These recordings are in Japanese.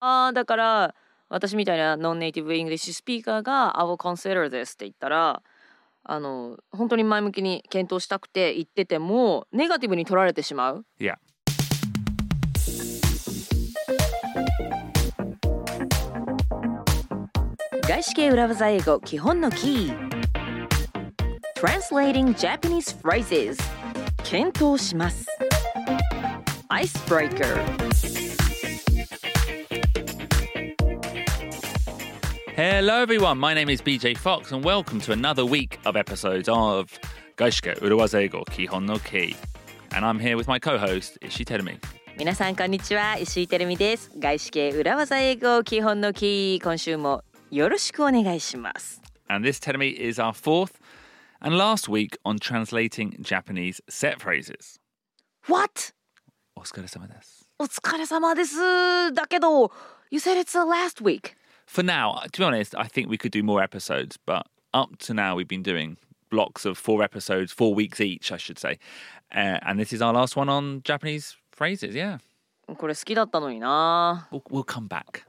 ああだから私みたいな non-native English speaker が I will consider this って言ったらあの本当に前向きに検討したくて言っててもネガティブに取られてしまう。Yeah. 外資系裏技英語基本のキー。Translating Japanese phrases 検討します。Icebreaker Hello, everyone. My name is BJ Fox, and welcome to another week of episodes of Gaishike Uruwazego Kihon no Ki. And I'm here with my co-host Ishi Terumi. 皆さんこんにちは石井てるみです外資系裏技英語基本のキー今週もよろしくお願いします And this Terumi is our fourth and last week on translating Japanese set phrases. What? お疲れ様です。お疲れ様ですだけど You said it's the last week For now, to be honest, I think we could do more episodes, but up to now we've been doing blocks of four episodes, four weeks each, I should say. Uh, and this is our last one on Japanese phrases, yeah. これ好きだったのにな We'll, we'll come back.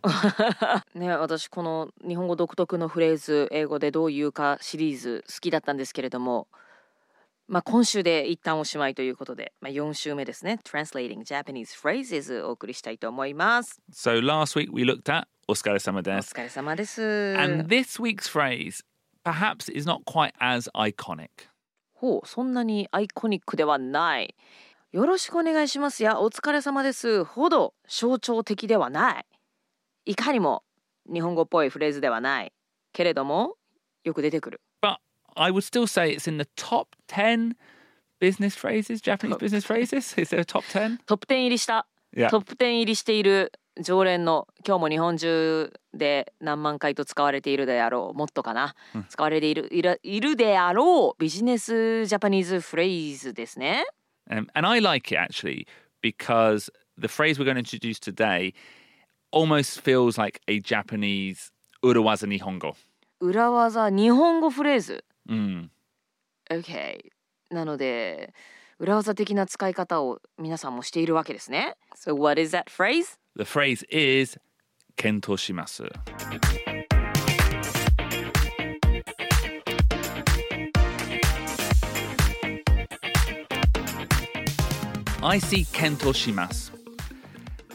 ね私この日本語独特のフレーズ英語でどう言うかシリーズ好きだったんですけれども まあ今週で一旦おしまいということで、まあ、4週目ですね。Translating Japanese Phrases お送りしたいと思います。So last week we looked at お疲れ様おです。疲れ様です。And this week's phrase perhaps is not quite as iconic. ほうそんなにアイコニックではない。よろしくお願いしますや。お疲れ様です。ほど象徴的ではない。いかにも日本語っぽいフレーズではない。けれどもよく出てくる I would still say it's in the top 10 business phrases, Japanese business phrases. Is there a top 10? トップ10入りした、Yeah. トップ10入りしている常連の今日も日本中で何万回と使われているであろうもっとかな、使われているいるいるであろうビジネスジャパニーズフレーズですね Um, and I like it actually because the phrase we're going to introduce today almost feels like a Japanese urawaza nihongo. 裏技日本語フレーズうん。OK。なので、裏技的な使い方を皆さんもしているわけですね。So what is that phrase? The phrase is 検討します。I see 検討します。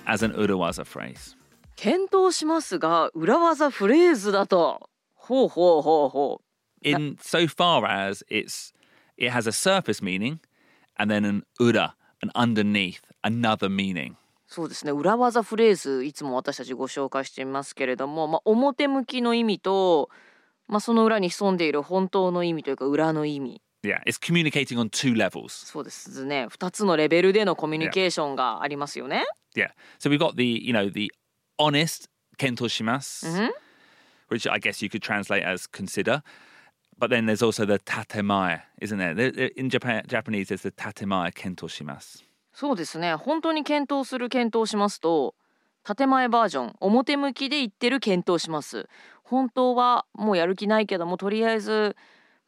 As an 裏技 phrase。検討しますが裏技フレーズだと。ほうほうほうほう。In so far as it's it has a surface meaning and then an ura, an underneath, another meaning. そうですね裏技フレーズいつも私たちご紹介していますけれども、まあ、表向きの意味と、まあ、その裏に潜んでいる本当の意味というか裏の意味 Yeah, it's communicating on two levels. そうですね2つのレベルでのコミュニケーションがありますよね。Yeah. So we've got the, you know, the honest kento shimasu, which I guess you could translate as consider. But then there's also the tatemae, isn't there? In Japan, Japanese, there's the tatemae kento shimasu. そうですね本当に検討する検討しますと建前バージョン表向きで言ってる検討します本当はもうやる気ないけどもとりあえず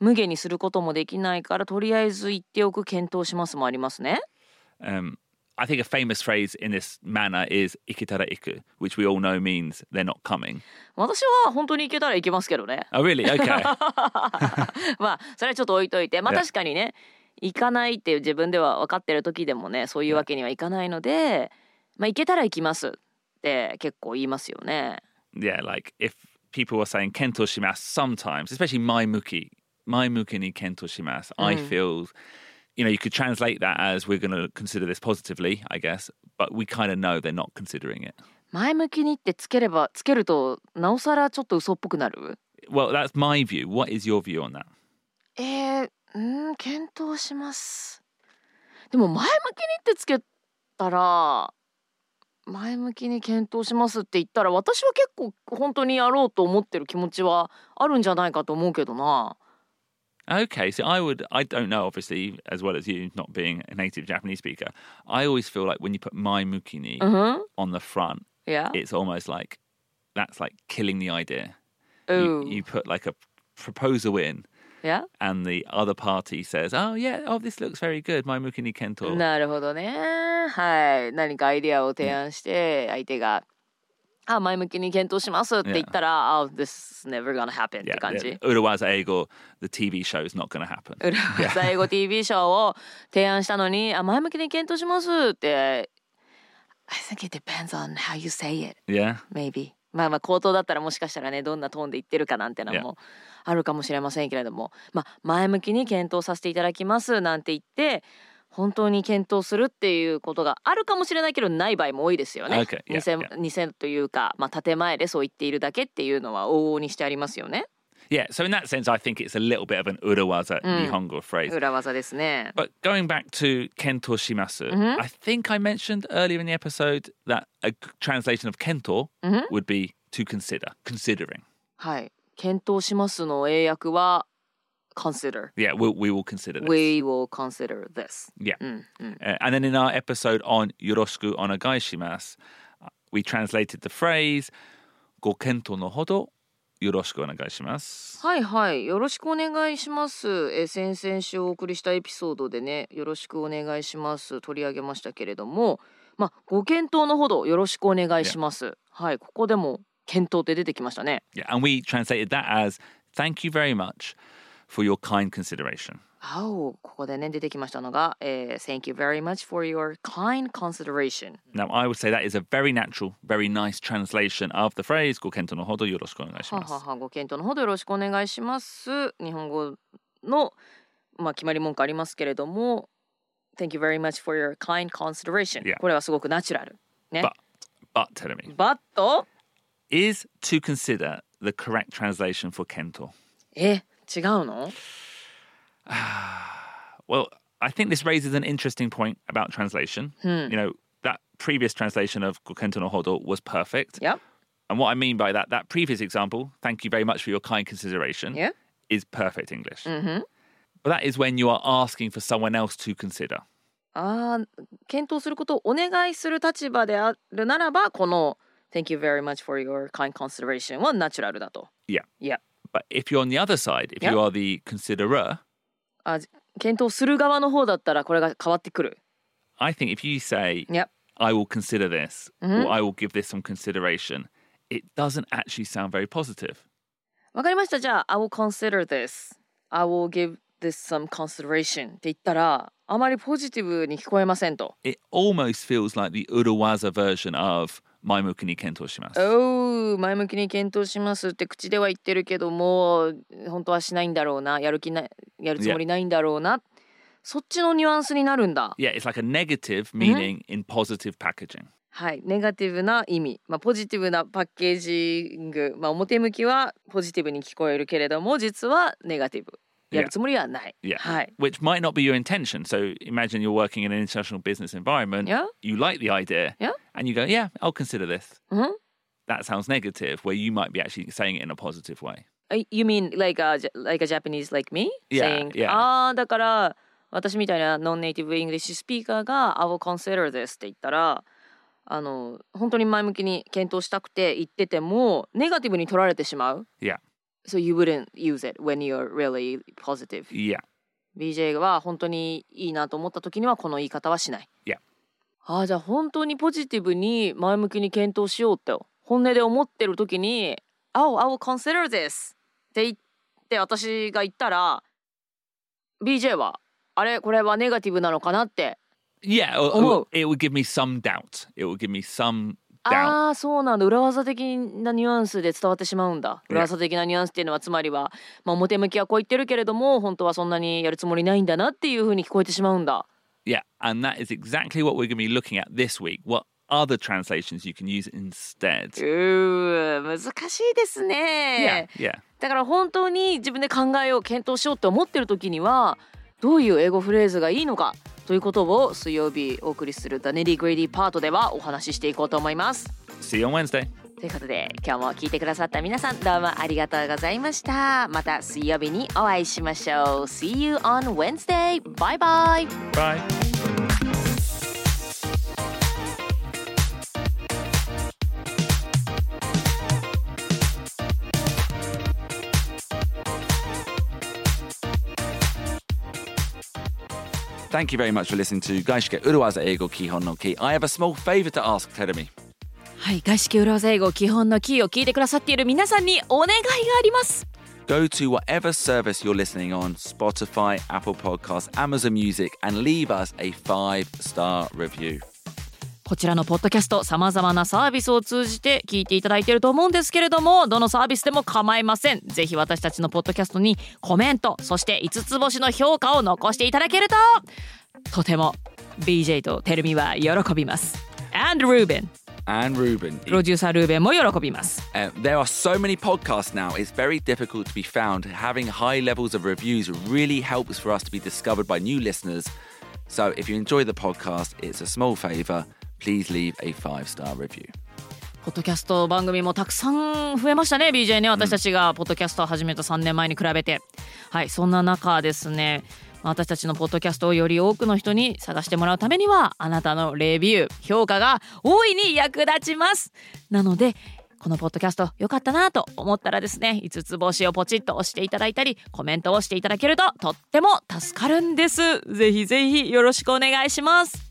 無限にすることもできないからとりあえず言っておく検討しますもありますね Um, I think a famous phrase in this manner is ikitara iku, which we all know means they're not coming. 私は本当に行けたら行けますけどね Oh, really? Okay. まあそれはちょっと置いといてまあ.確かにね行かないっていう自分では分かってる時でもねそういうわけにはいかないのでまあ行けたら行きますって結構言いますよね yeah, like if people were saying kento shimasu sometimes, especially my muki, my muki ni kento shimasu, I feel, you know, you could translate that as we're going to consider this positively, I guess, but we kind of know they're not considering it. 前向きにってつければつけるとなおさらちょっと嘘っぽくなる Well, that's my view. What is your view on that? えー、うん検討しますでも前向きにってつけたら前向きに検討しますって言ったら私は結構本当にやろうと思ってる気持ちはあるんじゃないかと思うけどな Okay, so I would, I don't know, obviously, as well as you, not being a native Japanese speaker, I always feel like when you put my muki ni うん on the front, いや it's almost like that's like killing the idea. Oh. You, you put like a proposal in いや and the other party says, "Oh yeah, oh this looks very good, my muki ni kento." なるほどねはい何かアイデアを提案して相手が あ前向きに検討しますって言ったら、oh, this is never gonna happen って Yeah, 感じ。Urawaza Eigo, the TV show is not to happen. 裏技英語 TV ショーを提案したのに、あ前向きに検討しますって。I think it depends on how you say it, Yeah. maybe. まあまあ口頭だったらもしかしたらねどんなトーンで言ってるかなんてのもあるかもしれませんけれども、まあ前向きに検討させていただきますなんて言って本当に検討するっていうことがあるかもしれないけどない場合も多いですよね。Okay, yeah, 偽偽というか、まあ、建前でそう言っているだけっていうのは往々にしてありますよね。Yeah. So in that sense, I think it's a little bit of an Urawaza Nihongo phrase. 裏技ですね。But going back to kento shimasu, I think I mentioned earlier in the episode that a translation of kento would be to consider, considering. はい。検討しますの英訳は consider. Yeah, we'll, we will consider this. We will consider this. yeah. うんうん。 Uh, and then in our episode on yoroshiku onegai shimasu, uh, we translated the phrase go kento no hodo yoroshiku onegai shimasu. はいはい。よろしくお願いします。えー先々週お送りしたエピソードでね、よろしくお願いします。取り上げましたけれども、まあ、ご検討のほどよろしくお願いします。はい。ここでも検討って出てきましたね。 Yeah, and we translated that as thank you very much For your kind consideration. 青ここでね出てきましたのが、えー Thank you very much for your kind consideration Now, I would say that is a very natural, very nice translation of the phrase go kento no hodo yoroshiku onegai は shimasu. ははご検討のほどよろしくお願いします日本語の、まあ、決まり文句ありますけれども Thank you very much for your kind consideration、Yeah. これはすごくナチュラルね But, but tell me, But is to consider the correct translation for kento? え違うの Well, I think this raises an interesting point about translation. You know, that previous translation of Gokento no Hodo was perfect. Yep And what I mean by that, that previous example, thank you very much for your kind consideration, Yeah is perfect English. うんふん But that is when you are asking for someone else to consider. あー検討することをお願いする立場であるならばこの Thank you very much for your kind consideration はナチュラルだと Yeah. いや But if you're on the other side, if Yeah. you are the considerer, あ検討する側の方だったらこれが変わってくる I think if you say, Yep I will consider this, or I will give this some consideration, it doesn't actually sound very positive. わかりましたじゃあ I will consider this I will give this some consideration って言ったらあまりポジティブに聞こえませんと It almost feels like the Urawaza version of Maimuki ni kento shimasu. おう前向きに検討しますって口では言ってるけども本当はしないんだろうなやる気なやるつもりないんだろうなそっちのニュアンスになるんだ Yeah, it's like a negative meaning in positive packaging. はいネガティブな意味、まあ、ポジティブなパッケージング、まあ、表向きはポジティブに聞こえるけれども実はネガティブやるつもりはない、Yeah. はい、Which might not be your intention. So imagine you're working in an international business environment. Yeah. You like the idea. Yeah. And you go, yeah, I'll consider this. うん That sounds negative, where you might be actually saying it in a positive way. Uh, You mean like a, like a Japanese like me? Yeah, saying, yeah. ああ、だから私みたいな non-native English speaker が I will consider this って言ったら、あの、本当に前向きに検討したくて言ってても、ネガティブに取られてしまう。Yeah. So you wouldn't use it when you're really positive. Yeah. BJ は本当にいいなと思った時にはこの言い方はしない。Yeah. ああ、じゃあ本当にポジティブに前向きに検討しようって本音で思ってる時に「Oh, I will consider this」って言って私が言ったら BJ はあれこれはネガティブなのかなって Yeah. Oh. it would give me some doubt. It would give me some. ああそうなんだ裏技的なニュアンスで伝わってしまうんだ.裏技的なニュアンスっていうのはつまりは、まあ、表向きはこう言ってるけれども本当はそんなにやるつもりないんだなっていうふうに聞こえてしまうんだ Yeah. And that is exactly what we're going to be looking at this week. What other translations you can use instead? うー難しいですね Yeah. Yeah. だから本当に自分で考えよう検討しようって思ってる時にはどういう英語フレーズがいいのかということを水曜日お送りする The Nitty Gritty パートではお話ししていこうと思います。See you on Wednesday. ということで今日も聞いてくださった皆さんどうもありがとうございました。また水曜日にお会いしましょう。See you on Wednesday! バイバイ Bye. Thank you very much for listening to Gaishike Uruwaza Eigo Kihon no Ki. I have a small favor to ask, Terumi. はい外資系裏技英語基本のキーを聞いてくださっている皆さんにお願いがあります。Go to whatever service you're listening on Spotify, Apple Podcasts, Amazon Music, and leave us a five star review. こちらのポッドキャストさまざまなサービスを通じて聞いていただいていると思うんですけれどもどのサービスでも構いません。ぜひ私たちのポッドキャストにコメントそして5つ星の評価を残していただけるととても BJ とテルミは喜びます。And Ruben And Ruben. プロデューサールーベンも喜びます Uh, there are so many podcasts now, it's very difficult to be found. Having high levels of reviews really helps for us to be discovered by new listeners. So if you enjoy the podcast, it's a small favor. Please leave a five star review. ポッドキャスト番組もたくさん増えましたね BJ ね私たちがポッドキャストを始めた3年前に比べてはいそんな中ですね私たちのポッドキャストをより多くの人に探してもらうためにはあなたのレビュー評価が大いに役立ちます。なのでこのポッドキャスト良かったなと思ったらですね5つ星をポチッと押していただいたりコメントをしていただけるととっても助かるんです。ぜひぜひよろしくお願いします。